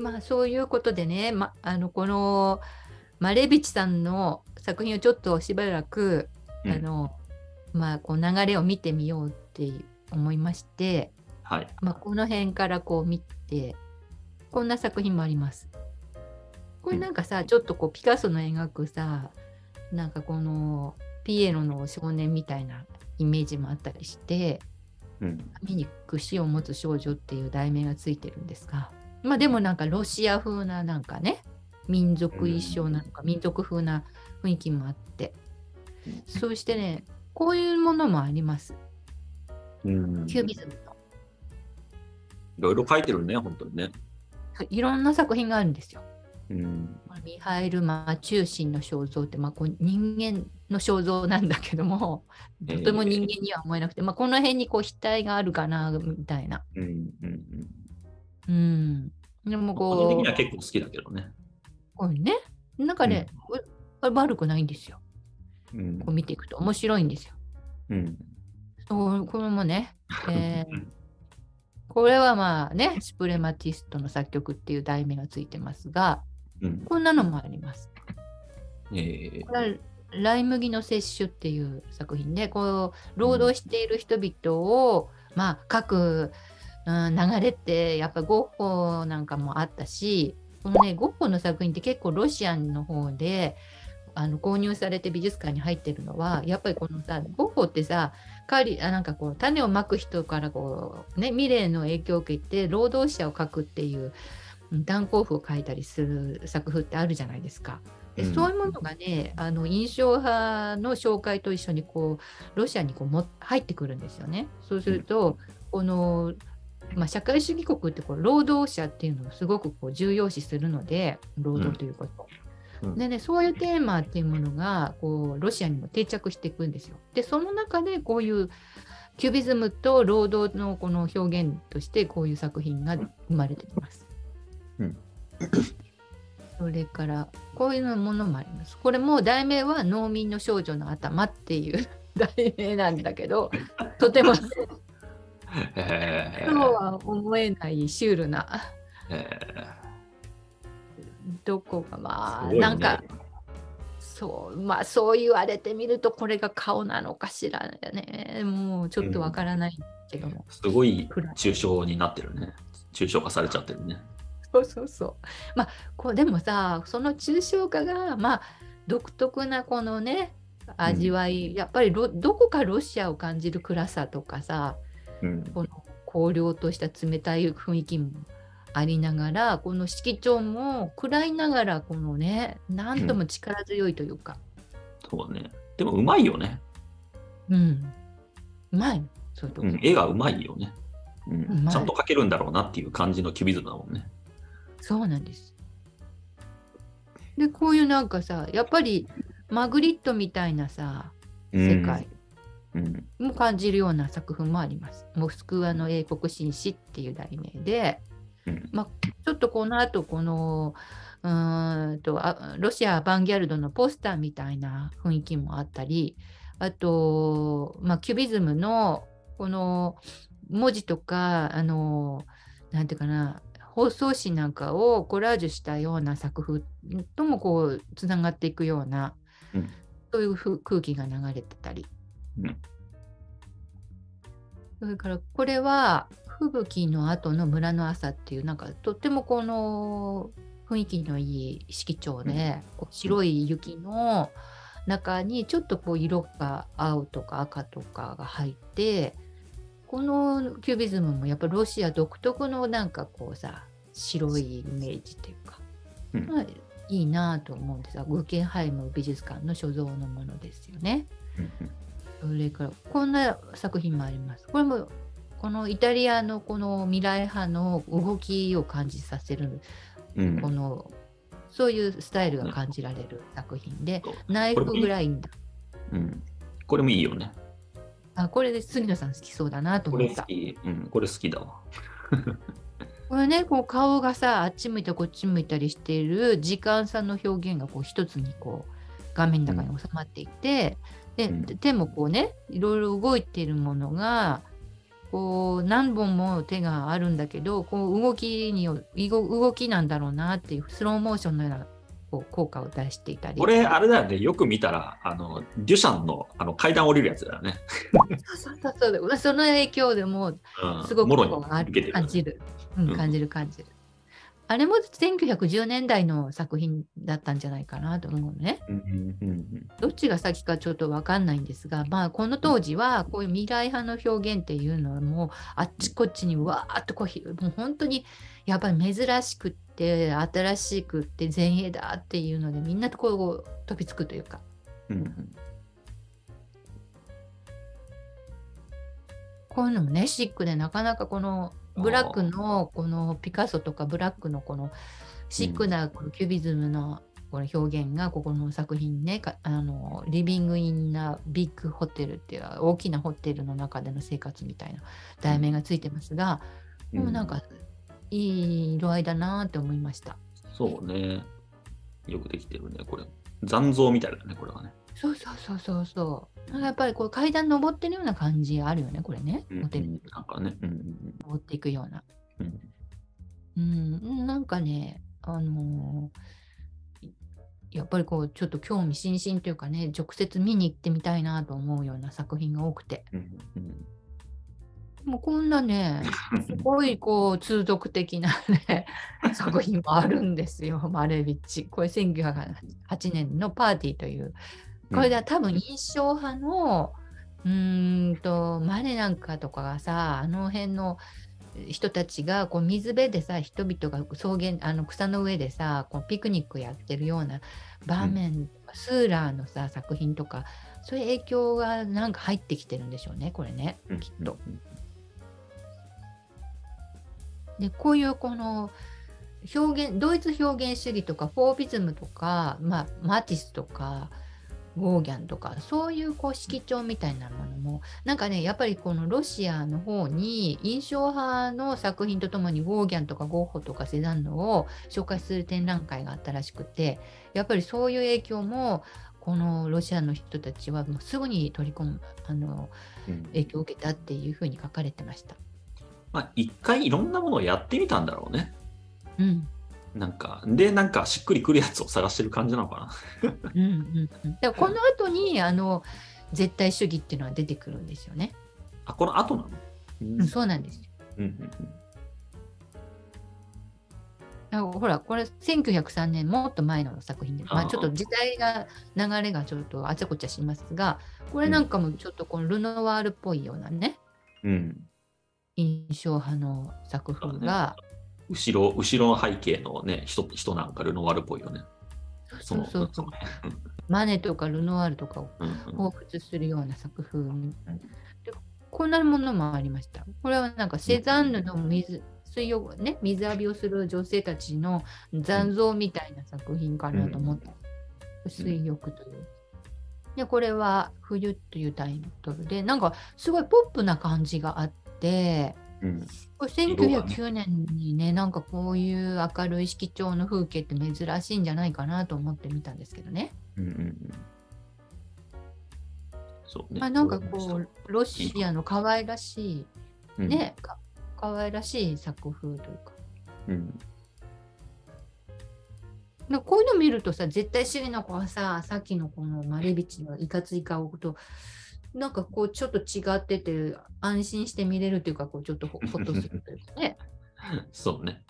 まあそういうことでね、ま、あのこのマレビチさんの作品をちょっとしばらく、うんあのまあこう流れを見てみようって思いまして、はい。まあ、この辺からこう見てこんな作品もあります。これなんかさ、ちょっとこうピカソの描くさなんかこのピエロの少年みたいなイメージもあったりしてうん。髪に櫛を持つ少女っていう題名がついてるんですがまあでもなんかロシア風ななんかね民族衣装なのか民族風な雰囲気もあってそしてねこういうものもありますうん。キュービズムのいろいろ書いてるね、本当にね。いろんな作品があるんですようん。ミハイル・マチューシンの肖像って、まあ、こう人間の肖像なんだけどもとても人間には思えなくて、まあ、この辺にこう額があるかなみたいな。うん。うん。うん。うん、でも個人的こうには結構好きだけどね。こうねなんかね、う悪くないんですよ。うんこう。見ていくと面白いんですよ。うん。そうこれもね、えーこれはまあねスプレマティストの作曲っていう題名がついてますがうん。こんなのもあります。えーこれはライ麦の摂取っていう作品でこう労働している人々を、まあ書く、うん、流れってやっぱゴッホなんかもあったしこのねゴッホの作品って結構ロシアの方であの購入されて美術館に入ってるのはやっぱりこのさゴッホってさ狩りあなんかこう種をまく人からこうね未練の影響を受けて労働者を描くっていううん断交譜を書いたりする作風ってあるじゃないですか。でうんそういうものがねあの印象派の紹介と一緒にこうロシアにこうも入ってくるんですよね。そうすると、この、まあ、社会主義国ってこう労働者っていうのをすごくこう重要視するので労働ということ。うんでねそういうテーマっていうものがこうロシアにも定着していくんですよ。でその中でこういうキュビズムと労働のこの表現としてこういう作品が生まれてきます。うんそれからこういうものもあります。これも題名は農民の少女の頭っていう 題名なんだけどとてもそうえは思えないシュールな。えどこがーますあ、ね。なんかそうまあそう言われてみるとこれが顔なのかしらね。もうちょっとわからないけども、すごい抽象になってるね。抽象化されちゃってるね。そうそうそう。まあこうでもさその抽象化がまあ独特なこのね味わい、やっぱりロどこかロシアを感じる暗さとかさうん。この荒涼とした冷たい雰囲気もありながらこの色調も暗いながらこのねなんとも力強いというか、そうね。でもうまいよね。うん、うまいそうん。絵がうまいよね。う。うんちゃんと描けるんだろうなっていう感じのキュビズムだもんね。そうなんです。でこういうなんかさやっぱりマグリットみたいなさ世界うん。も感じるような作品もあります。モスクワの英国紳士っていう題名で、うん。まあ、ちょっとこの後このうーんとあロシアアバンギャルドのポスターみたいな雰囲気もあったりあと、まあ、キュビズムのこの文字とかあのなんていうかな放送紙なんかをコラージュしたような作風ともこうつながっていくような、うんそういうふ空気が流れてたり。うん。それからこれは吹雪の後の村の朝っていうなんかとってもこの雰囲気のいい色調で、こう白い雪の中にちょっとこう色が青とか赤とかが入ってこのキュービズムもやっぱロシア独特のなんかこうさ白いイメージっていうか、うん。まあ、いいなぁと思うんです。がグーケンハイム美術館の所蔵のものですよね。うんそれからこんな作品もあります。これもこのイタリアのこの未来派の動きを感じさせるうん。このそういうスタイルが感じられる作品でそうナイフグラインダうん。これもいいよね。あこれで杉野さん好きそうだなとこ思った。れ好き。うん。これ好きだわ。これねこう顔がさあっち向いたこっち向いたりしている時間差の表現がこう一つにこう画面の中に収まっていて、でうん。手もこうねいろいろ動いているものがこう何本も手があるんだけどこう動きによ動動きなんだろうなっていうスローモーションのようなこう効果を出していたり。これ、あれだよね、よく見たら、あの、デュシャンのあの階段降りるやつだよね。そうそうそうそう。その影響でもうん。すごくこうあ受けてるる感じる、ううんん、感じる感じる。あれも1910年代の作品だったんじゃないかなと思うのね。どっちが先かちょっと分かんないんですが、まあ、この当時はこういう未来派の表現っていうのはもうあっちこっちにわーっとこうひもう本当にやっぱり珍しくって新しくって前衛だっていうのでみんなとこう飛びつくというかうんうんこういうのもねシックでなかなかこのブラックのこのピカソとかブラックのこのシックなこのキュビズムのこの表現がここの作品ねかあのリビング・イン・ナ・ビッグ・ホテルっていう大きなホテルの中での生活みたいな題名がついてますが、もうなんかいい色合いだなって思いました。そうね。よくできてるね、これ。残像みたいだね、これはね。そうそうそうそうそう。なんかやっぱりこう階段登ってるような感じあるよね、これね。うんホテルになんかね。うんうん登っていくような。うんうん、なんかね、あのーやっぱりこうちょっと興味津々というかね直接見に行ってみたいなと思うような作品が多くてうんうんもうこんなね すごいこう通俗的なね 作品もあるんですよマレービッチこれ1908年のパーティーというこれでは多分印象派のうーんとマネなんかとかがさあの辺の人たちがこう水辺でさ人々が草原あの草の上でさこうピクニックやってるような場面、スーラーのさ作品とかそういう影響がなんか入ってきてるんでしょうねこれねうん。きっと。でこういうこの表現ドイツ表現主義とかフォービズムとか、まあ、マティスとかゴーギャンとかそういうこう色調みたいなものもなんかねやっぱりこのロシアの方に印象派の作品とともにゴーギャンとかゴッホとかセザンヌを紹介する展覧会があったらしくてやっぱりそういう影響もこのロシアの人たちはもうすぐに取り込むあのうん影響を受けたっていうふうに書かれてました。まあ、一回いろんなものをやってみたんだろうね。うんなんか、で、なんかしっくりくるやつを探してる感じなのかな。うんうんうん、でこの後にあの絶対主義っていうのは出てくるんですよね。あ、この後なの？うんうん、そうなんですよ。うんうんあほらこれ1903年もっと前の作品で、まあ、ちょっと時代が流れがちょっとあちゃこちゃしますがこれなんかもちょっとこのルノワールっぽいようなねうん。うん。印象派の作風が、後ろ、後ろの背景のね、人人なんかルノワールっぽいよね。そうそうそうマネとかルノワールとかをうんうん彷彿するような作風でこんなものもありました。これはなんかセザンヌの水水浴ね水浴びをする女性たちの残像みたいな作品かなと思った。水浴という。でこれは「冬」というタイトルでなんかすごいポップな感じがあってうんこれ1909年にねなんかこういう明るい色調の風景って珍しいんじゃないかなと思ってみたんですけどね。うんうんうんそうね。まあ、なんかこうロシアの可愛らしうんいね、か可愛らしい作風というか。うんこういうの見るとさ絶対主義の子はささっきのこのマレビチのいかつい顔となんかこうちょっと違ってて安心して見れるというかこうちょっとほ ほっとするというかね。そうね。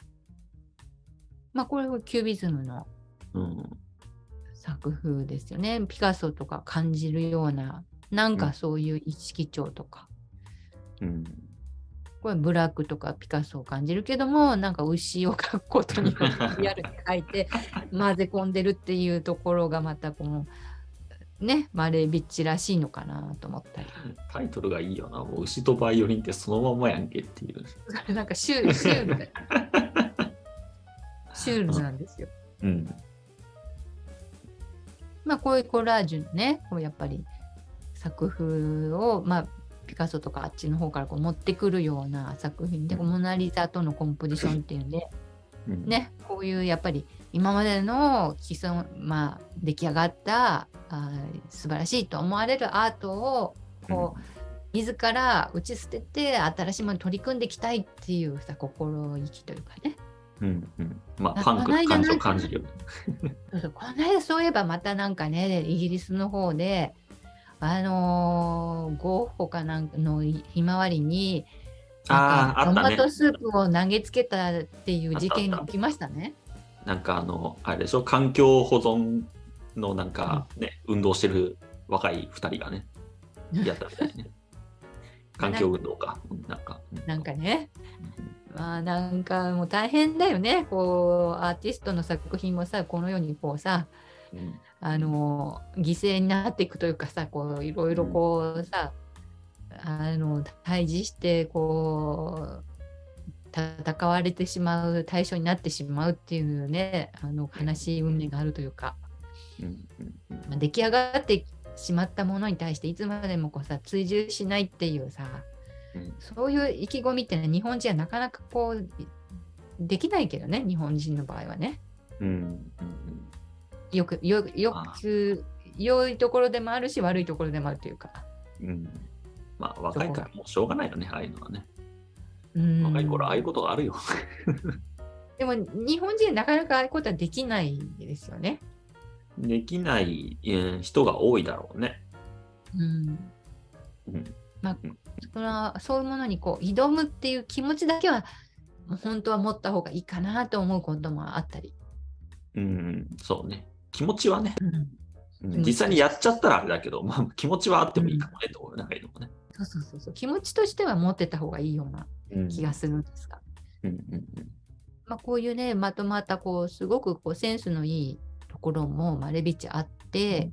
まあこれはキュービズムのうん作風ですよね。ピカソとか感じるようななんうんかそういう意識調とか、うん。これブラックとかピカソを感じるけどもなんか牛を描くことにリアルに描いて混ぜ込んでるっていうところがまたこのねマレービッチらしいのかなと思ったりタイトルがいいよな。もう牛とバイオリンってそのまんまやんけっていう。なんかシュールシュールで シュールなんですよ。うん。まあこういうコラージュのねこうやっぱり作風をまあピカソとかあっちの方からこう持ってくるような作品で、うんモナ・リザとのコンポジションっていうんでうん、ね、こういうやっぱり今までの既存、まあ、出来上がったあー素晴らしいと思われるアートをこう、自ら打ち捨てて新しいものに取り組んでいきたいっていうさ心意気というかねうんうん。まあ、あパンクこの間感情なんか感じるよね。この間そういえばまたなんかねイギリスの方であのーゴッホかなんかのひまわりに。トマトスープを投げつけたっていう事件が起きましたね。なんかあの、あれでしょ、環境保存のなんかね、運動してる若い二人がね、やったみたいね。環境運動か。うんなんか。うなんかね。うん。まあなんかもう大変だよね。こうアーティストの作品もさこのようにこうさうん。あの犠牲になっていくというかさこういろいろこうさ、あの対峙してこう戦われてしまう対象になってしまうっていうねあの悲しい運命があるというか、まあ、出来上がってしまったものに対していつまでもこうさ追従しないっていうさうんそういう意気込みってね日本人はなかなかこうできないけどね日本人の場合はね。うんうんよくよよあく良いところでもあるし悪いところでもあるというか。うんうんまあ、若いからもうしょうがないよね、ああいうのはね。うん若い頃、ああいうことがあるよ。でも日本人はなかなかああいうことはできないですよね。できないうん人が多いだろうね。うんうんまあうんそれはそういうものにこう挑むっていう気持ちだけは本当は持った方がいいかなと思うこともあったり。うん、そうね。気持ちはね、うん実際にやっちゃったらあれだけど、まあ、気持ちはあってもいいかもね、と思う。なんかいいのもね。そうそうそうそう気持ちとしては持ってた方がいいようなうん気がするんですが、うんうんまあ、こういうねまとまったこうすごくこうセンスのいいところも、まあ、レビッチあって、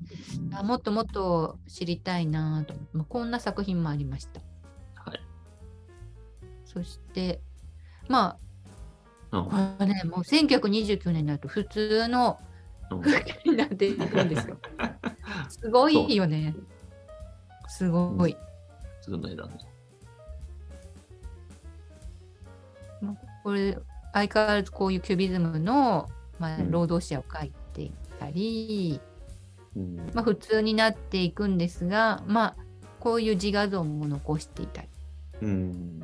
あもっともっと知りたいなとまあ、こんな作品もありました。はい。そしてまうんあこれねもう1929年になると普通のうん風景になっていくんですよ。すごいよね。すごい。普通の絵だ。これ相変わらずこういうキュビズムの、まあう、ん。労働者を描いていたり、うん。まあ、普通になっていくんですが、まあ、こういう自画像も残していたり。うん。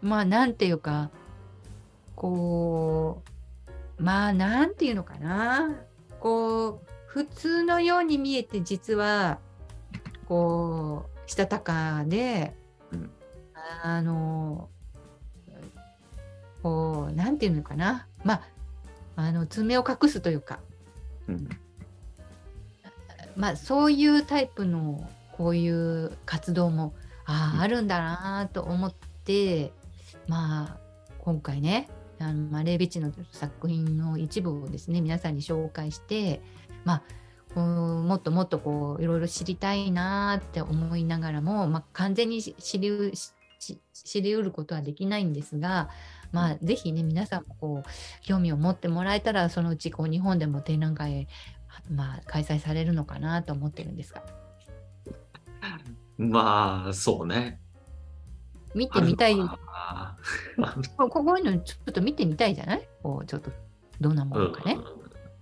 まあなんていうかこうまあなんていうのかな。こう普通のように見えて実はこうしたたかで、うん。あのこうなんていうのかな。まああの爪を隠すというか。うん。まあそういうタイプのこういう活動もあうん。ああるんだなと思って、まあ今回ねあの、まあ、レイビッチの作品の一部をですね皆さんに紹介してまあこうもっともっとこういろいろ知りたいなって思いながらも、まあ、完全にし知りう知りうることはできないんですが、まあ、ぜひね皆さんもこう興味を持ってもらえたらそのうちこう日本でも展覧会、まあ、開催されるのかなと思ってるんですが まあ、そうね。見てみたいあ ここういうのちょっと見てみたいじゃない？こうちょっとどんなもーのかね。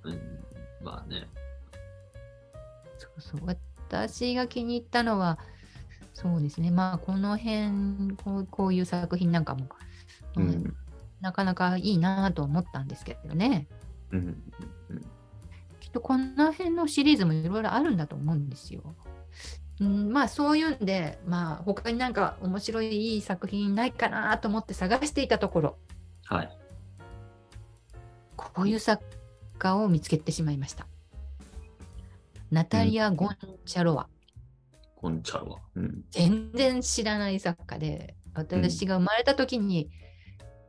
うんうんまあね。そう私が気に入ったのはそうですねまあこの辺こうこういう作品なんかも、ううんんなかなかいいなと思ったんですけどねうんきっとこの辺のシリーズもいろいろあるんだと思うんですよ。うん、まあそういうんで、まあ、他になんか面白いいい作品ないかなと思って探していたところはい。こういう作家を見つけてしまいました。ナタリア・ゴンチャロワ。こんちゃうわ。うん。全然知らない作家で私が生まれた時に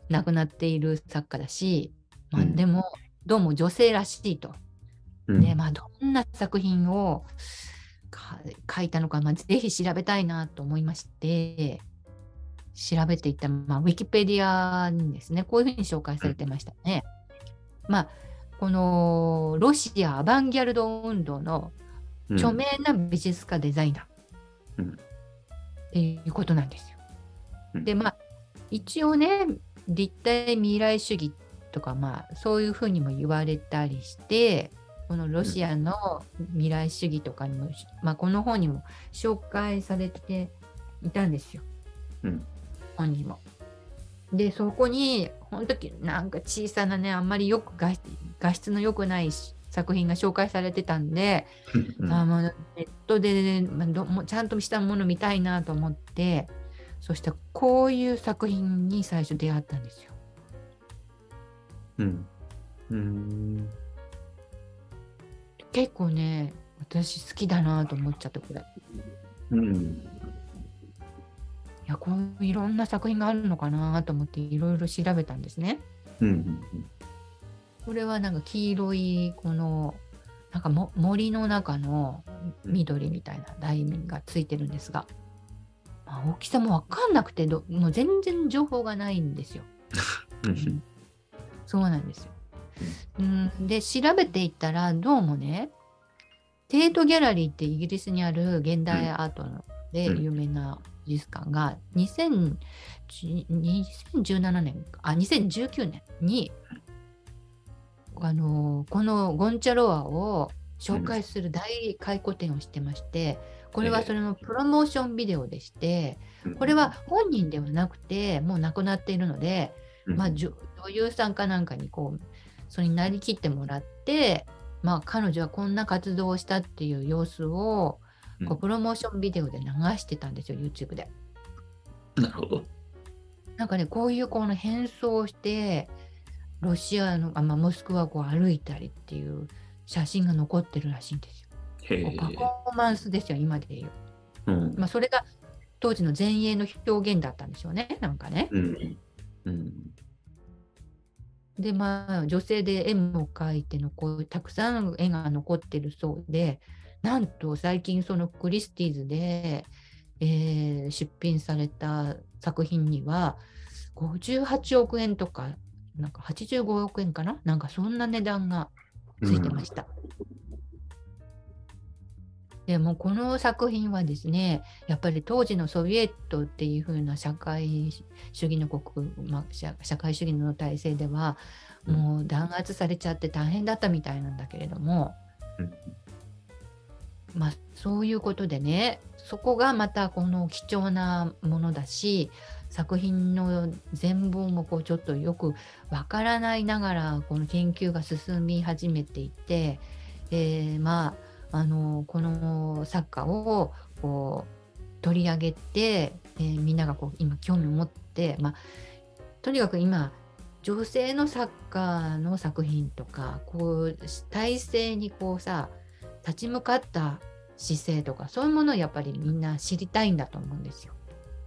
亡くなっている作家だし、まあ、うんでもどうも女性らしいと。うんでまあどんな作品をか書いたのか、まあ、ぜひ調べたいなと思いまして調べていったら、まあ、ウィキペディアにですねこういうふうに紹介されてましたね。まあこのロシアアバンギャルド運動のうん著名な美術家デザイナー、うんっていうことなんですよ。うんでまあ一応ね立体未来主義とかまあそういうふうにも言われたりしてこのロシアの未来主義とかにも、まあ、この本にも紹介されていたんですよ。うん本にも。でそこに本当なんか小さなねあんまりよく画画質の良くない作品が紹介されてたんで、うんあもうネットで、まあ、どもちゃんとしたもの見たいなと思ってそしてこういう作品に最初出会ったんですよ。うんうん結構ね私好きだなと思っちゃってこれ。うんいやこういろんな作品があるのかなと思っていろいろ調べたんですね。うんこれはなんか黄色いこのなんかも森の中の緑みたいな題名がついてるんですが、まあ、大きさも分かんなくてどもう全然情報がないんですよ。うんそうなんですよ。うん、で調べていったらどうもねテートギャラリーってイギリスにある現代アートのでうん。有名な美術館が2010 2017年かあ2019年にあのこのゴンチャロワを紹介する大回顧展をしてましてこれはそれのプロモーションビデオでしてこれは本人ではなくてもう亡くなっているのでうん。まあ、女女優さんかなんかにこうそれになりきってもらって、まあ、彼女はこんな活動をしたっていう様子をこうプロモーションビデオで流してたんですよ YouTube で。なるほど。なんかねこういうこの変装してロシアのあ、まあ、モスクワをこう歩いたりっていう写真が残ってるらしいんですよ。パフォーマンスですよ今で言う。うんまあ、それが当時の前衛の表現だったんでしょうねなんかね。うんうんでまあ女性で絵も描いてのこうたくさん絵が残ってるそうでなんと最近そのクリスティーズで、えー出品された作品には58億円とかなんか85億円かな？なんかそんな値段がついてました。でもこの作品はですねやっぱり当時のソビエトっていう風な社会主義の国、まあ、社社会主義の体制ではうん。もう弾圧されちゃって大変だったみたいなんだけれども、うんまあそういうことでねそこがまたこの貴重なものだし作品の全貌もこうちょっとよくわからないながらこの研究が進み始めていて、えーまああのこの作家をこう取り上げて、えーみんながこう今興味を持って、まあ、とにかく今女性の作家の作品とかこう体制にこうさ立ち向かった姿勢とかそういうものをやっぱりみんな知りたいんだと思うんですよ。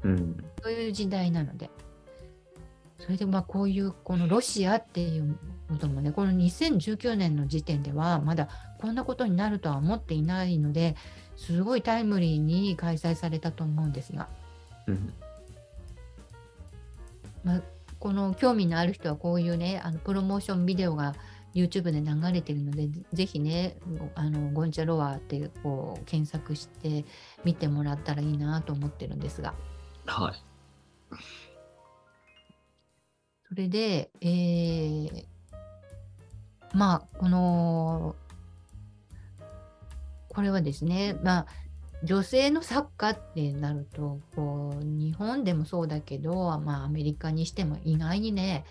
うんそういう時代なので。それでまあこういうこのロシアっていうこともねこの2019年の時点ではまだこんなことになるとは思っていないのですごいタイムリーに開催されたと思うんですが、うんまあ、この興味のある人はこういうねあのプロモーションビデオが YouTube で流れてるのでぜぜひねあのゴンチャロワってこう検索して見てもらったらいいなと思ってるんですがはい。それで、えーまあこのこれはですねまあ女性の作家ってなるとこう日本でもそうだけど、まあ、アメリカにしても意外にね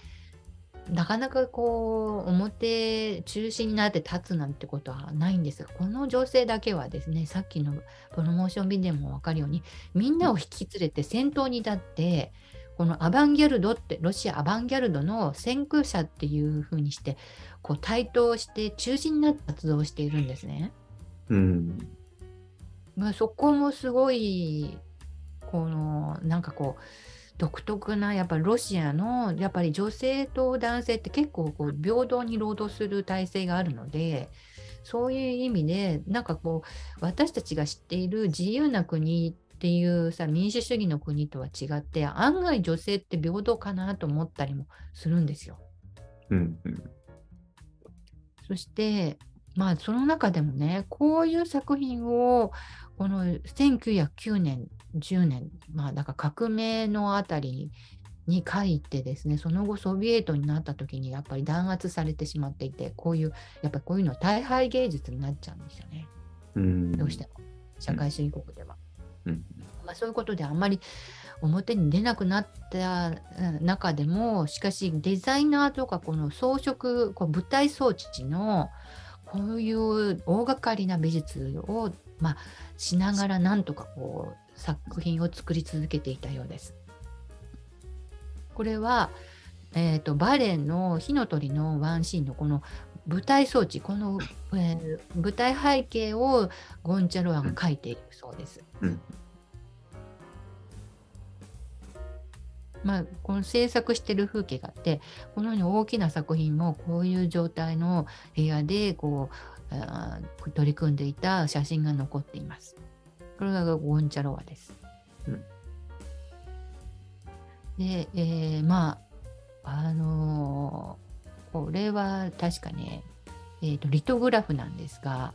なかなかこう表中心になって立つなんてことはないんですがこの女性だけはですねさっきのプロモーションビデオも分かるようにみんなを引き連れて先頭に立ってこのアバンギャルドってロシアアバンギャルドの先駆者っていう風にしてこう台頭して中心になって活動しているんですね。うんまあ、そこもすごいこのなんかこう独特なやっぱりロシアのやっぱり女性と男性って結構こう平等に労働する体制があるのでそういう意味でなんかこう私たちが知っている自由な国っていうさ民主主義の国とは違って案外女性って平等かなと思ったりもするんですよ。うんうんそして、まあ、その中でもね、こういう作品を、この1909年、10年、まあ、だから革命のあたりに書いてですねその後ソビエトになった時にやっぱり弾圧されてしまっていてこういうやっぱりこういうのは大敗芸術になっちゃうんですよねうん。どうしても社会主義国では。うん。まあ、そういうことであんまり表に出なくなったうん中でもしかしデザイナーとかこの装飾こう舞台装置のこういう大掛かりな美術を、まあ、しながらなんとかこう作品を作り続けていたようです。これは、えー、とバレエの「火の鳥」のワンシーンのこの舞台装置この、えー舞台背景をゴンチャロワが描いているそうです。うん。まあ、この制作してる風景があってこのように大きな作品もこういう状態の部屋でこう取り組んでいた写真が残っています。これがゴンチャロワです。うんで、えーまああのーこれは確かね、えーとリトグラフなんですが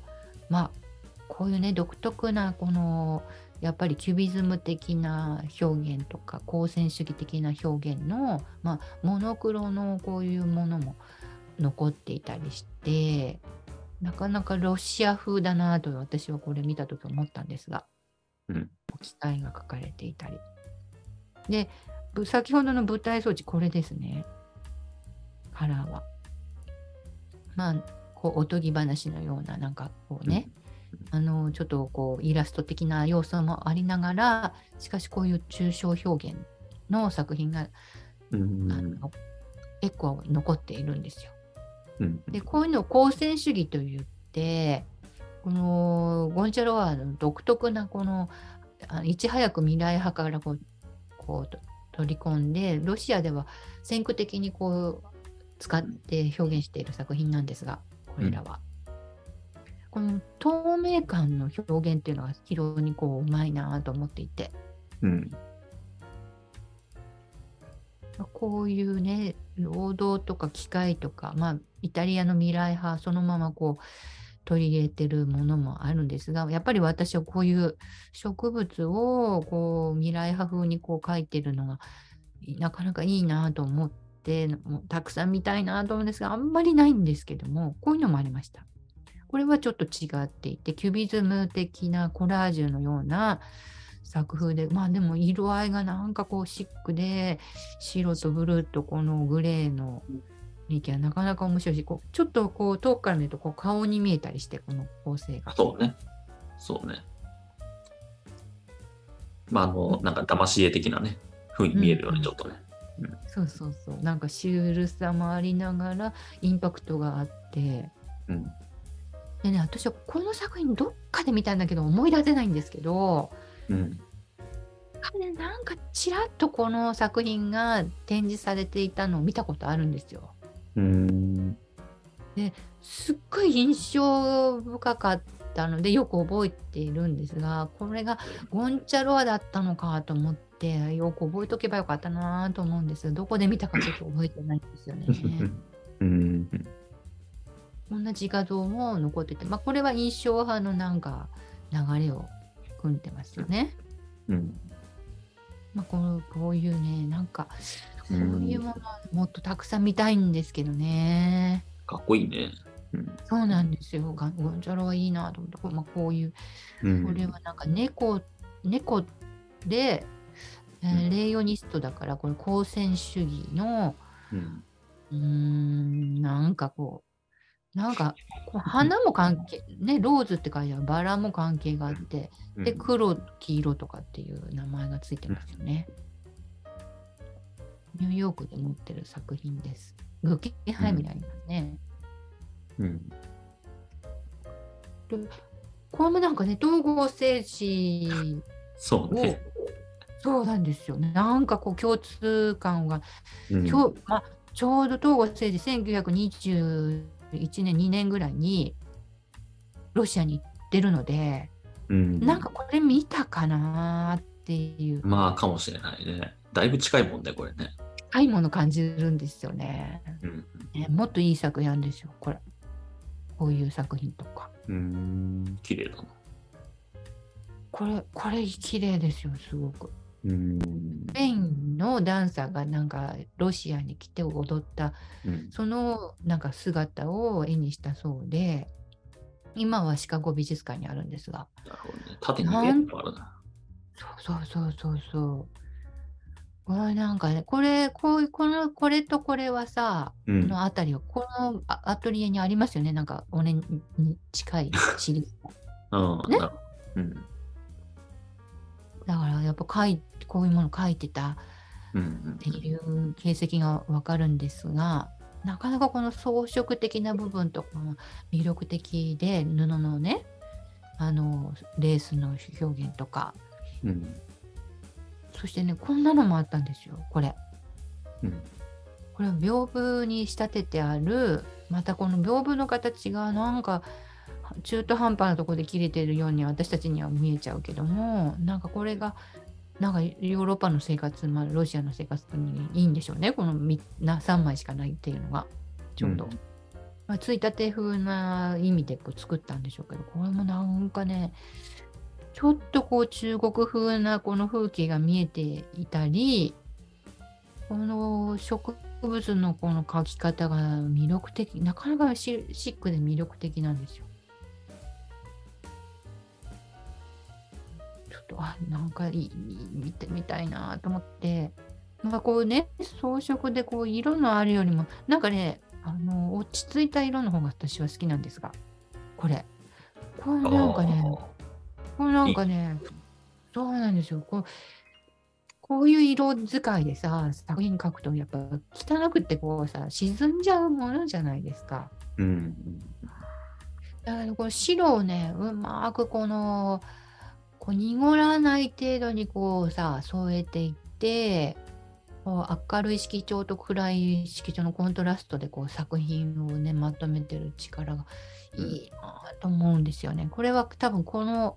まあこういうね独特なこのやっぱりキュビズム的な表現とか光線主義的な表現の、まあ、モノクロのこういうものも残っていたりしてなかなかロシア風だなと私はこれ見た時思ったんですが、うん機械が書かれていたりでぶ先ほどの舞台装置これですねカラーはまあこうおとぎ話のようななんかこうね、あのちょっとこうイラスト的な要素もありながらしかしこういう抽象表現の作品が、うん。あの結構残っているんですよ。うん。でこういうのを光線主義と言ってこのゴンチャロワの独特なこのあいち早く未来派からこうこうと取り込んでロシアでは先駆的にこう使って表現している作品なんですがこれらは。この透明感の表現っていうのが非常にこううまいなと思っていてうん。こういうね労働とか機械とかまあイタリアの未来派そのままこう取り入れてるものもあるんですがやっぱり私はこういう植物をこう未来派風にこう描いてるのがなかなかいいなと思ってもうたくさん見たいなと思うんですがあんまりないんですけどもこういうのもありました。これはちょっと違っていてキュビズム的なコラージュのような作風でまあでも色合いがなんかこうシックで白とブルーとこのグレーの雰囲気はなかなか面白いしこうちょっとこう遠くから見るとこう顔に見えたりしてこの構成が。そうね。そうね。まあ、あの、なんか騙し絵的なね、風に見えるよね、うんちょっとね。そうそうそうなんかシュールさもありながらインパクトがあってうん。でね私はこの作品どっかで見たんだけど思い出せないんですけどうん。なんかちらっとこの作品が展示されていたのを見たことあるんですよ。うん。すっごい印象深かったのでよく覚えているんですがこれがゴンチャロアだったのかと思ってよく覚えとけばよかったなと思うんですがどこで見たかちょっと覚えてないんですよね。うん。同じ画像も残ってて、まあ、これは印象派のなんか流れを組んでますよね。うん。まあ、このこういうねなんかこううんいうものはもっとたくさん見たいんですけどね。かっこいいね。うん。そうなんですよ。ガゴンチャロはいいなと思って、こ,、まあ、こういううんこれはなんか猫猫で、えーうんレイオニストだからこれ光線主義のうん。んなんかこうなんかこう花も関係ねローズって書いてあるバラも関係があってで黒黄色とかっていう名前がついてますよね。ニューヨークで持ってる作品です。グッケンハイムにありますね。うん。これもなんかね統合政治をそうね。そうなんですよ。なんかこう共通感が、うん今日まあ、ちょうど統合政治1921年2年ぐらいにロシアに行ってるので、うん。なんかこれ見たかなっていうまあ、かもしれないね。だいぶ近いもんね、これね。深いもの感じるんですよねうん。ねもっといい作品あるんですよ、これ。こういう作品とか。うん。綺麗だな。これ、これ綺麗ですよ、すごく。うん。スペインのダンサーがなんかロシアに来て踊ったうん。そのなんか姿を絵にしたそうで今はシカゴ美術館にあるんですがなるほどね。縦に。そうそうそうそうそうこれなんかねこれこういうこのこれとこれはさうん。のあたりはこのあアトリエにありますよね？なんか俺にに近い シリーズうん。ね？うん。だからやっぱ書いこういうもの書いてたうんっていう形跡がわかるんですがなかなかこの装飾的な部分とかも魅力的で布のねあのレースの表現とかうん。うん。そしてねこんなのもあったんですよこれうん。これは屏風に仕立ててあるまたこの屏風の形がなんか中途半端なところで切れてるように私たちには見えちゃうけどもなんかこれがなんかヨーロッパの生活、まあ、ロシアの生活にいいんでしょうねこのみな3枚しかないっていうのがちょうど、うんまあ、ついたて風な意味でこう作ったんでしょうけどこれもなんかねちょっとこう中国風なこの風景が見えていたりこの植物のこの描き方が魅力的なかなかシックで魅力的なんですよ。ちょっとあなんかいい見てみたいなと思って。なんかこうね装飾でこう色のあるよりもなんかねあの落ち着いた色の方が私は好きなんですがこれ。これなんかねこれなんかねそうなんですよこうこういう色使いでさ作品描くとやっぱ汚くってこうさ沈んじゃうものじゃないですか。うん。だからこの白をねうまくこのこう濁らない程度にこうさ添えていってこう明るい色調と暗い色調のコントラストでこう作品をねまとめてる力がいいなと思うんですよね。これは多分この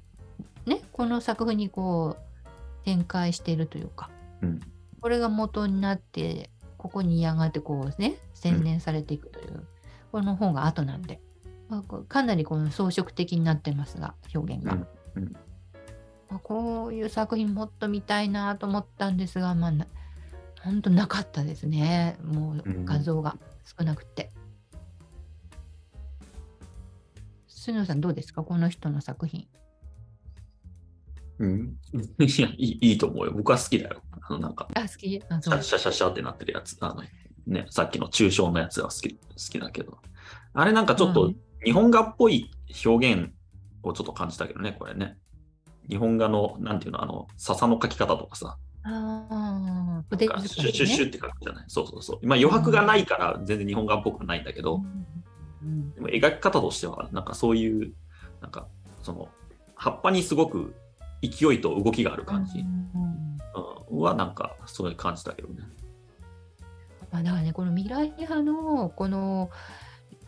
ねこの作品にこう展開しているというか。うん。これが元になってここにやがてこうね洗練されていくという、この方が後なんで、まあかなりこの装飾的になってますが表現が、うんうん。まあこういう作品もっと見たいなと思ったんですがまあな本当なかったですね。もううん画像が少なくて。杉野さんどうですか？この人の作品。うん。いや、いいいいと思うよ。僕は好きだよ。あの、なんか、あ好き？あそうシャシャシャシャってなってるやつ。あの、ね、さっきの抽象のやつは好き、好きだけど。あれなんかちょっとうん日本画っぽい表現をちょっと感じたけどね、これね。日本画の、なんていうの、あの、笹の描き方とかさ、ああ筆なんか使いシュッシュッシュッって描くじゃない？そうそうそう。まあ余白がないから全然日本画っぽくはないんだけど、うんでも描き方としては、なんかそういう、なんか、その、葉っぱにすごく勢いと動きがある感じ、うんうん、は、なんか、そういう感じだけどね。まあ、だからねこの未来派のこの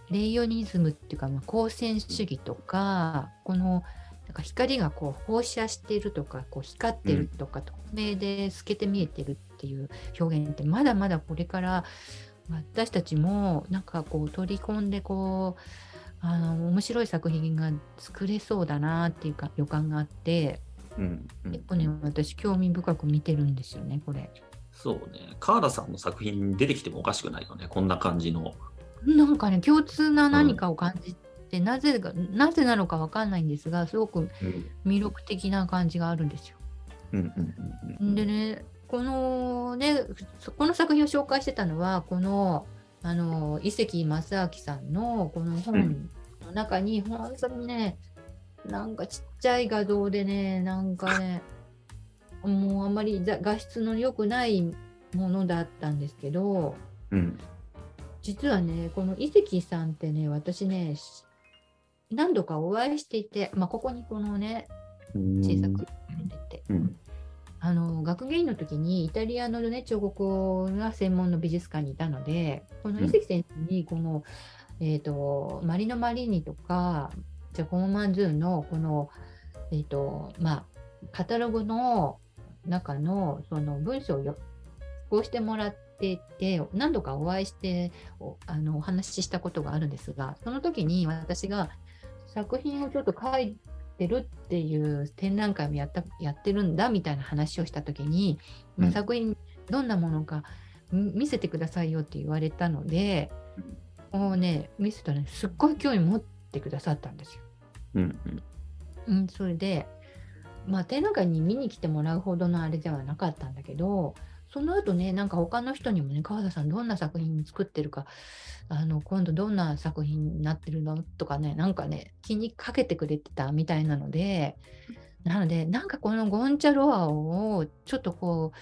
レイオニズムっていうか、まあ、光線主義とかこのなんか光がこう放射しているとかこう光ってるとか、透明で透けて見えてるっていう表現ってまだまだこれから私たちもなんかこう取り込んでこうあの面白い作品が作れそうだなっていうか予感があってうん、うん結構ね私興味深く見てるんですよねこれ。そうね。川田さんの作品に出てきてもおかしくないよね。こんな感じの。なんかね共通な何かを感じて、なぜがなぜなのかわかんないんですがすごくうん、魅力的な感じがあるんですよ。うん、うん、うん。でねこのねこの作品を紹介してたのはこのあの伊関正明さんのこの本の中に、本当にねなんかちっちゃい画像でねなんかねもうあんまりざ画質の良くないものだったんですけどうん、実はねこの伊関さんってね私ねし何度かお会いしていて、まあ、ここにこのねうん。小さく入れてて、うん、あの学芸員の時にイタリアのね彫刻が専門の美術館にいたのでこの伊関先生にこの、えー、とマリノ・マリーニとかジャコモ・マンズーンのこの、えーとまあ、カタログの中のその文章をよこうしてもらっていて何度かお会いしておあのお話ししたことがあるんですがその時に私が作品をちょっと書いてるっていう展覧会もやったやってるんだみたいな話をした時に、まあ、作品どんなものか見せてくださいよって言われたので、もうね見せたら、ね、すっごい興味持ってくださったんですよ。うんうん、それでまあ展覧会に見に来てもらうほどのあれではなかったんだけどその後ね、なんか他の人にもね、川田さんどんな作品作ってるか、あの今度どんな作品になってるの？とかね、なんかね、気にかけてくれてたみたいなので、なので、なんかこのゴンチャロアをちょっとこ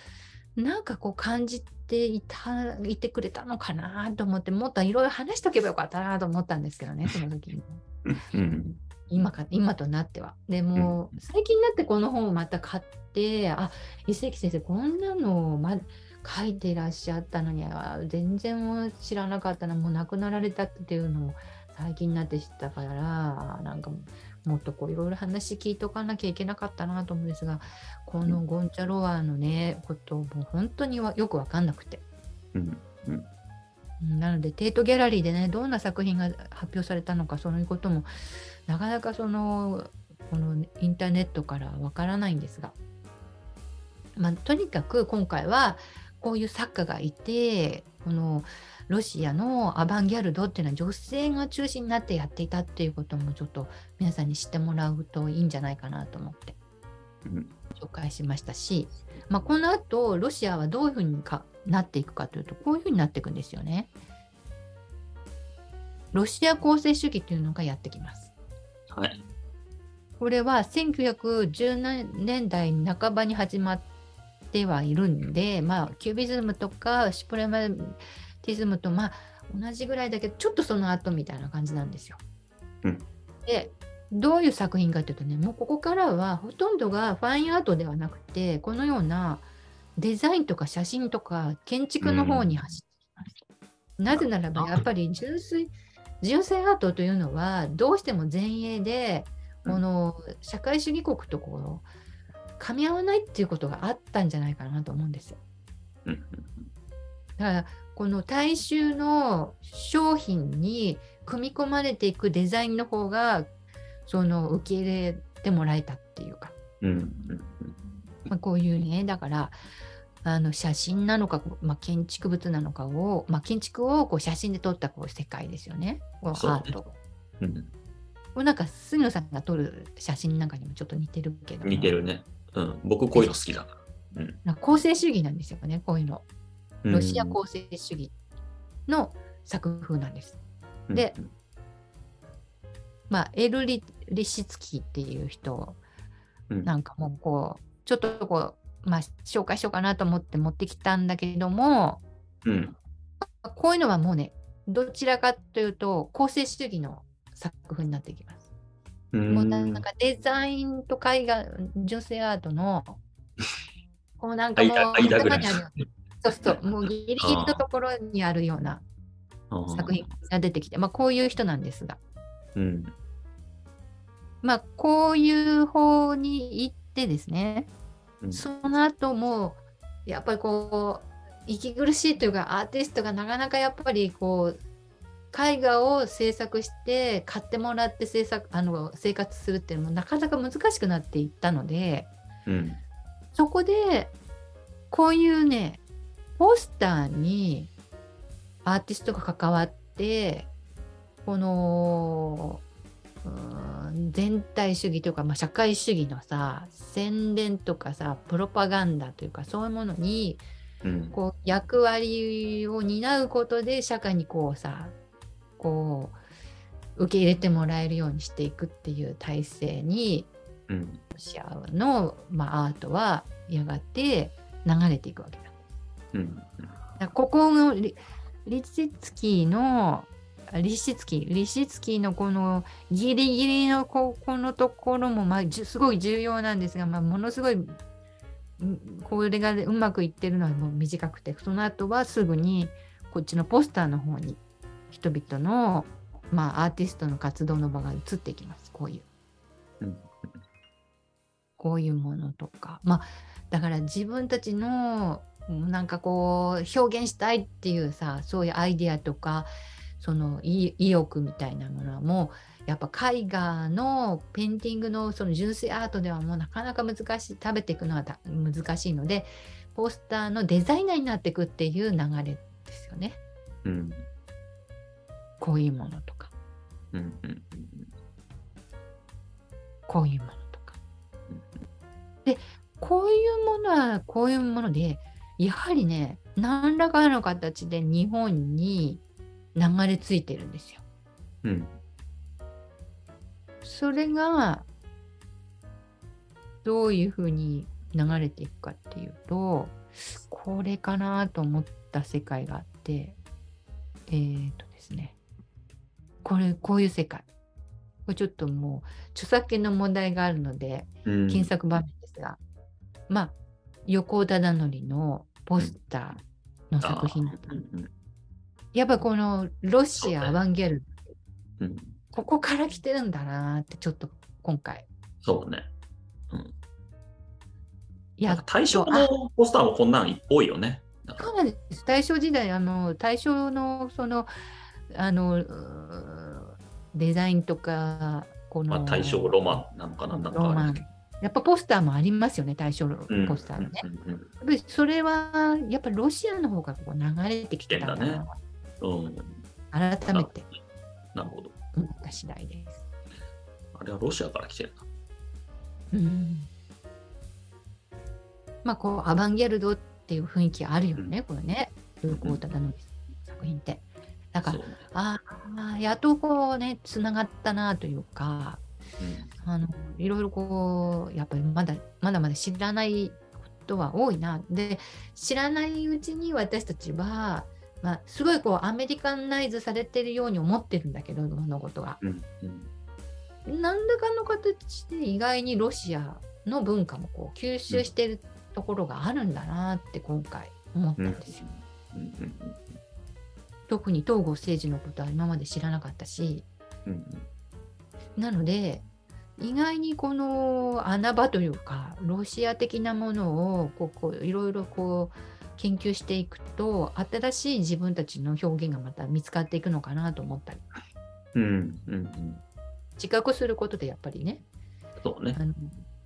う、なんかこう感じていたいてくれたのかなと思って、もっといろいろ話しとけばよかったなと思ったんですけどね、その時に。今か今となっては。でも、最近になってこの本をまた買って、あ一石先生、こんなのを、ま、書いていらっしゃったのには全然知らなかったな、もう亡くなられたっていうのも最近になって知ったから、なんかもっとこういろいろ話聞いとかなきゃいけなかったなと思うんですが、このゴンチャロワのね、ことも本当によく分かんなくて。うんうんなので、テートギャラリーでね、どんな作品が発表されたのか、そういうことも、なかなかその、このインターネットからわからないんですが、まあ、とにかく今回は、こういう作家がいて、このロシアのアバンギャルドっていうのは女性が中心になってやっていたっていうこともちょっと皆さんに知ってもらうといいんじゃないかなと思って紹介しましたし、まあ、この後ロシアはどういうふうにかなっていくかというと、こういうふうになっていくんですよね。ロシア構成主義というのがやってきます。はい。これは1910年代半ばに始まってはいるんで、まあ、キュービズムとかシュプレマティズムと、まあ、同じぐらいだけど、ちょっとその後みたいな感じなんですよ。うん、で、どういう作品かというとね、もうここからはほとんどがファインアートではなくて、このようなデザインとか写真とか建築の方に走ってきます。うん、なぜならばやっぱり純粋純正アートというのはどうしても前衛で、この社会主義国とこう噛み合わないっていうことがあったんじゃないかなと思うんですよ。だからこの大衆の商品に組み込まれていくデザインの方がその受け入れてもらえたっていうか、まあ、こういうねだからあの写真なのか、まあ、建築物なのかを、まあ、建築をこう写真で撮ったこう世界ですよね、こうアート。うん、これなんか杉野さんが撮る写真なんかにもちょっと似てるけど。似てるね。うん、僕こういうの好きだから。うん、構成主義なんですよね、こういうの。ロシア構成主義の作風なんです。うん、で、まあ、エルリ・リシツキーっていう人なんかもこう、ちょっとこう、まあ、紹介しようかなと思って持ってきたんだけれども、うん、こういうのはもうね、どちらかというと、構成主義の作風になっていきます。もうなんかデザインと絵画、女性アートの、こうなんかもう、そうそう、もうギリギリのところにあるような作品が出てきて、まあこういう人なんですが。うん、まあこういう方に行ってですね、その後もやっぱりこう息苦しいというかアーティストがなかなかやっぱりこう絵画を制作して買ってもらって制作あの生活するっていうのもなかなか難しくなっていったので、うん、そこでこういうねポスターにアーティストが関わってこの全体主義というか、まあ、社会主義のさ宣伝とかさプロパガンダというかそういうものに、うん、こう役割を担うことで社会にこうさこう受け入れてもらえるようにしていくっていう体制に、うん、ロシアの、まあ、アートはやがて流れていくわけだ。うん、ここのリリツツキーのリシツキー、リシツキーのこのギリギリのここのところも、まあ、すごい重要なんですが、まあ、ものすごいこれがうまくいってるのはもう短くて、その後はすぐにこっちのポスターの方に人々の、まあ、アーティストの活動の場が移っていきます、こういう。こういうものとか。まあ、だから自分たちのなんかこう表現したいっていうさそういうアイデアとかその意意欲みたいなものはもうやっぱ絵画のペインティングのその純粋アートではもうなかなか難しい食べていくのはた難しいのでポスターのデザイナーになっていくっていう流れですよねうん。こういうものとかうん。うん。こういうものとかうん。でこういうものはこういうものでやはりね何らかの形で日本に流れ着いてるんですよ。うん。それがどういうふうに流れていくかっていうとこれかなと思った世界があってえー、とですねこれこういう世界これちょっともう著作権の問題があるのでうん。検索場面ですが、まあ横尾忠則のポスターの作品、うんうんやっぱこのロシアアバンギャルドうん。ここから来てるんだなってちょっと今回。そうね。いやなんか大正のポスターもこんなん多いよね。そうなんです。大正時代あの大正のそのあのデザインとかこの、まあ、大正ロマンなのかななんかロマンあるけどやっぱポスターもありますよね大正のうんポスターのね、うんうんやっぱりそれはやっぱりロシアの方がこう流れてきてたんだ来てんだなうんうん改めてなるほど。思った次第です。あれはロシアから来てるな。うんまあこうアバンギャルドっていう雰囲気あるよね、これね横尾忠則作品って。だからねああやっとこうねつながったなというかあのいろいろこうやっぱりまだまだまだ知らないことは多いなで知らないうちに私たちは、まあ、すごいこうアメリカンナイズされてるように思ってるんだけど物事が。うんうん何らかの形で意外にロシアの文化もこう吸収してるところがあるんだなって今回思ったうんんですよ。うんうん特に東郷政治のことは今まで知らなかったしうんなので意外にこの穴場というかロシア的なものをこうこういろいろこう研究していくと新しい自分たちの表現がまた見つかっていくのかなと思ったり。うんうんうん。自覚することでやっぱりね。そうね。あの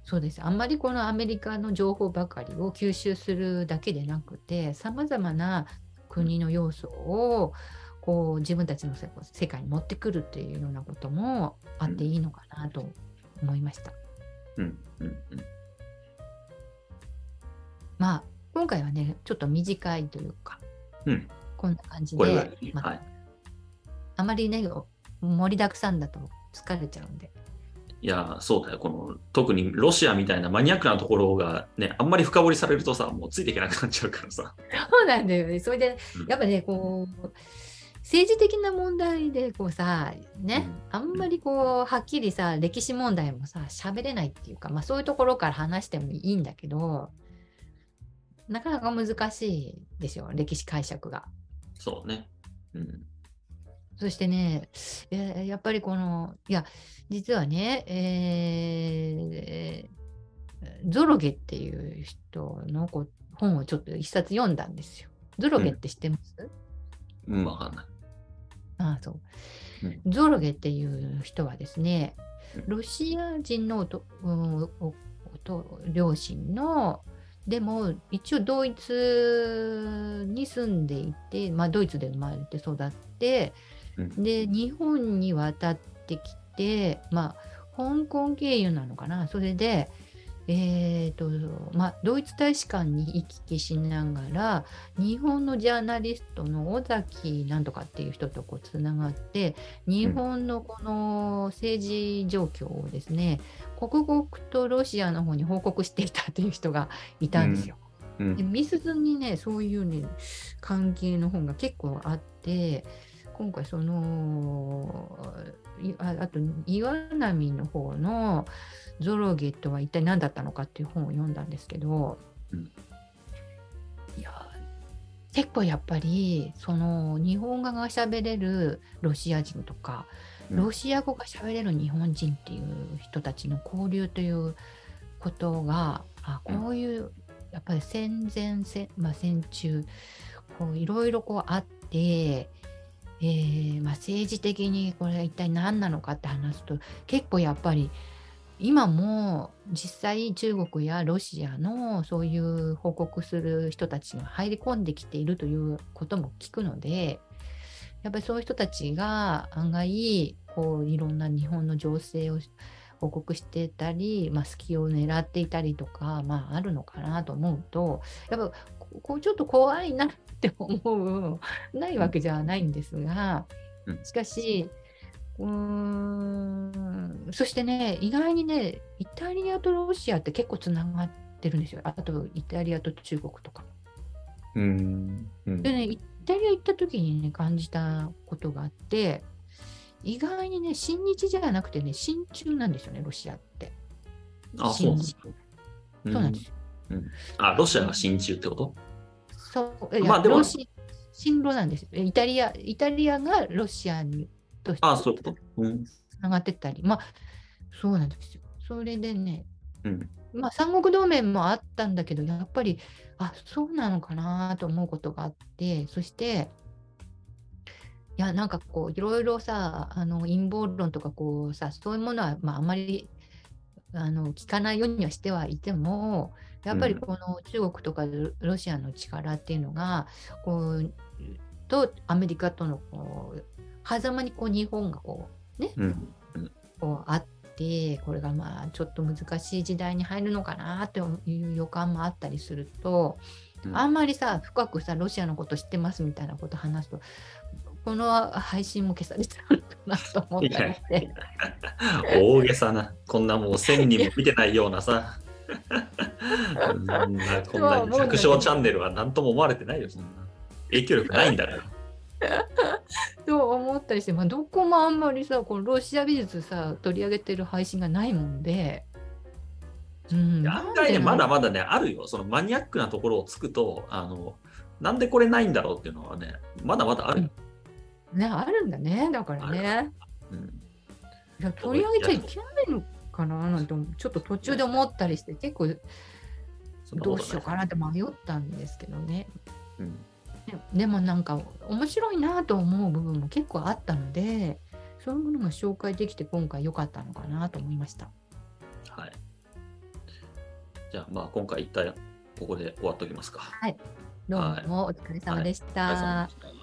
そうです。あんまりこのアメリカの情報ばかりを吸収するだけでなくてさまざまな国の要素をこう自分たちの世世界に持ってくるっていうようなこともあっていいのかなと思いました。うんうんうん。まあ今回はねちょっと短いというかうんこんな感じで。まあはい。あまりね盛りだくさんだと疲れちゃうんで。いや、そうだよ。この、特にロシアみたいなマニアックなところがね、あんまり深掘りされるとさ、もうついていけなくなっちゃうからさ。そうなんだよね。それでうん、やっぱね、こう、政治的な問題で、こうさ、ね、あんまりこう、はっきりさ、歴史問題もさ、喋れないっていうか、まあそういうところから話してもいいんだけど、なかなか難しいですよ、歴史解釈が。そうね。うん。そしてね、えーやっぱりこの、いや、実はね、えーゾロゲっていう人のこう本をちょっと一冊読んだんですよ。ゾロゲって知ってます、うん、わかんない。ああそう、うゾロゲっていう人はですねうんロシア人のおとうんおおと両親のでも一応ドイツに住んでいて、まあ、ドイツで生まれて育って、うん。で日本に渡ってきて、まあ、香港経由なのかな？それで、えーとまあ、ドイツ大使館に行き来しながら日本のジャーナリストの尾崎なんとかっていう人とこうつながって日本のこの政治状況をですね、刻々とロシアの方に報告していたという人がいたんですよ。うん。でミスズにねそういうね関係の本が結構あって今回そのいああと岩波の方の「ゾロゲとは一体何だったのか」っていう本を読んだんですけど、うん。いや結構やっぱりその日本語が喋れるロシア人とかうんロシア語が喋れる日本人っていう人たちの交流ということがあこういうやっぱり戦前戦,、まあ、戦中こういろいろこうあってえーまあ、政治的にこれが一体何なのかって話すと結構やっぱり今も実際中国やロシアのそういう報告する人たちが入り込んできているということも聞くのでやっぱりそういう人たちが案外こういろんな日本の情勢を報告してたり、まあ、隙を狙っていたりとか、まあ、あるのかなと思うとやっぱこうちょっと怖いなって思うないわけじゃないんですがしかしうーんそしてね意外にねイタリアとロシアって結構つながってるんですよあとイタリアと中国とか。うん。うんでねイタリア行った時にね感じたことがあって意外にね親日じゃなくてね親中なんですよねロシアって。あ、そうなんだ親日そうなんですよ。あ、ロシアが親中ってこと？そういやまあでも親ロなんですよ。イタリアイタリアがロシアにとしてあ、そういうこと？うん。つながってったり、まあそうなんですよ。それでね、うん。まあ三国同盟もあったんだけど、やっぱり、あそうなのかなと思うことがあって、そして、いや、なんかこう、いろいろさ、あの陰謀論とかこうさ、そういうものは、まあ、あんまりあの聞かないようにはしてはいても、やっぱりうん。この中国とかロロシアの力っていうのが、こう、とアメリカとのこう狭間にこう日本がこう、ね、うん。こうあってこれがまあちょっと難しい時代に入るのかなっていう予感もあったりすると、うん。あんまりさ深くさロシアのこと知ってますみたいなこと話すとこの配信も消されちゃうのかなと思ったりして大げさな、こんなもう1000人も見てないようなさ。こんな弱小チャンネルは何とも思われてないよ、そんな。影響力ないんだから。と思ったりして、まあ、どこもあんまりさこのロシア美術さ取り上げてる配信がないもんで。うん、案外ね、まだまだね、あるよ。そのマニアックなところをつくと、あの、なんでこれないんだろうっていうのはね、まだまだあるよ。ねあるんだねだからね。うんいや取り上げちゃいけないのかななんてちょっと途中で思ったりして結構どうしようかなって迷ったんですけどね。うんででもなんか面白いなと思う部分も結構あったのでそういうものが紹介できて今回良かったのかなと思いました。はい。じゃあ、まあ、今回一旦ここで終わっておきますか。どうもお疲れ様でした。お疲れ様でした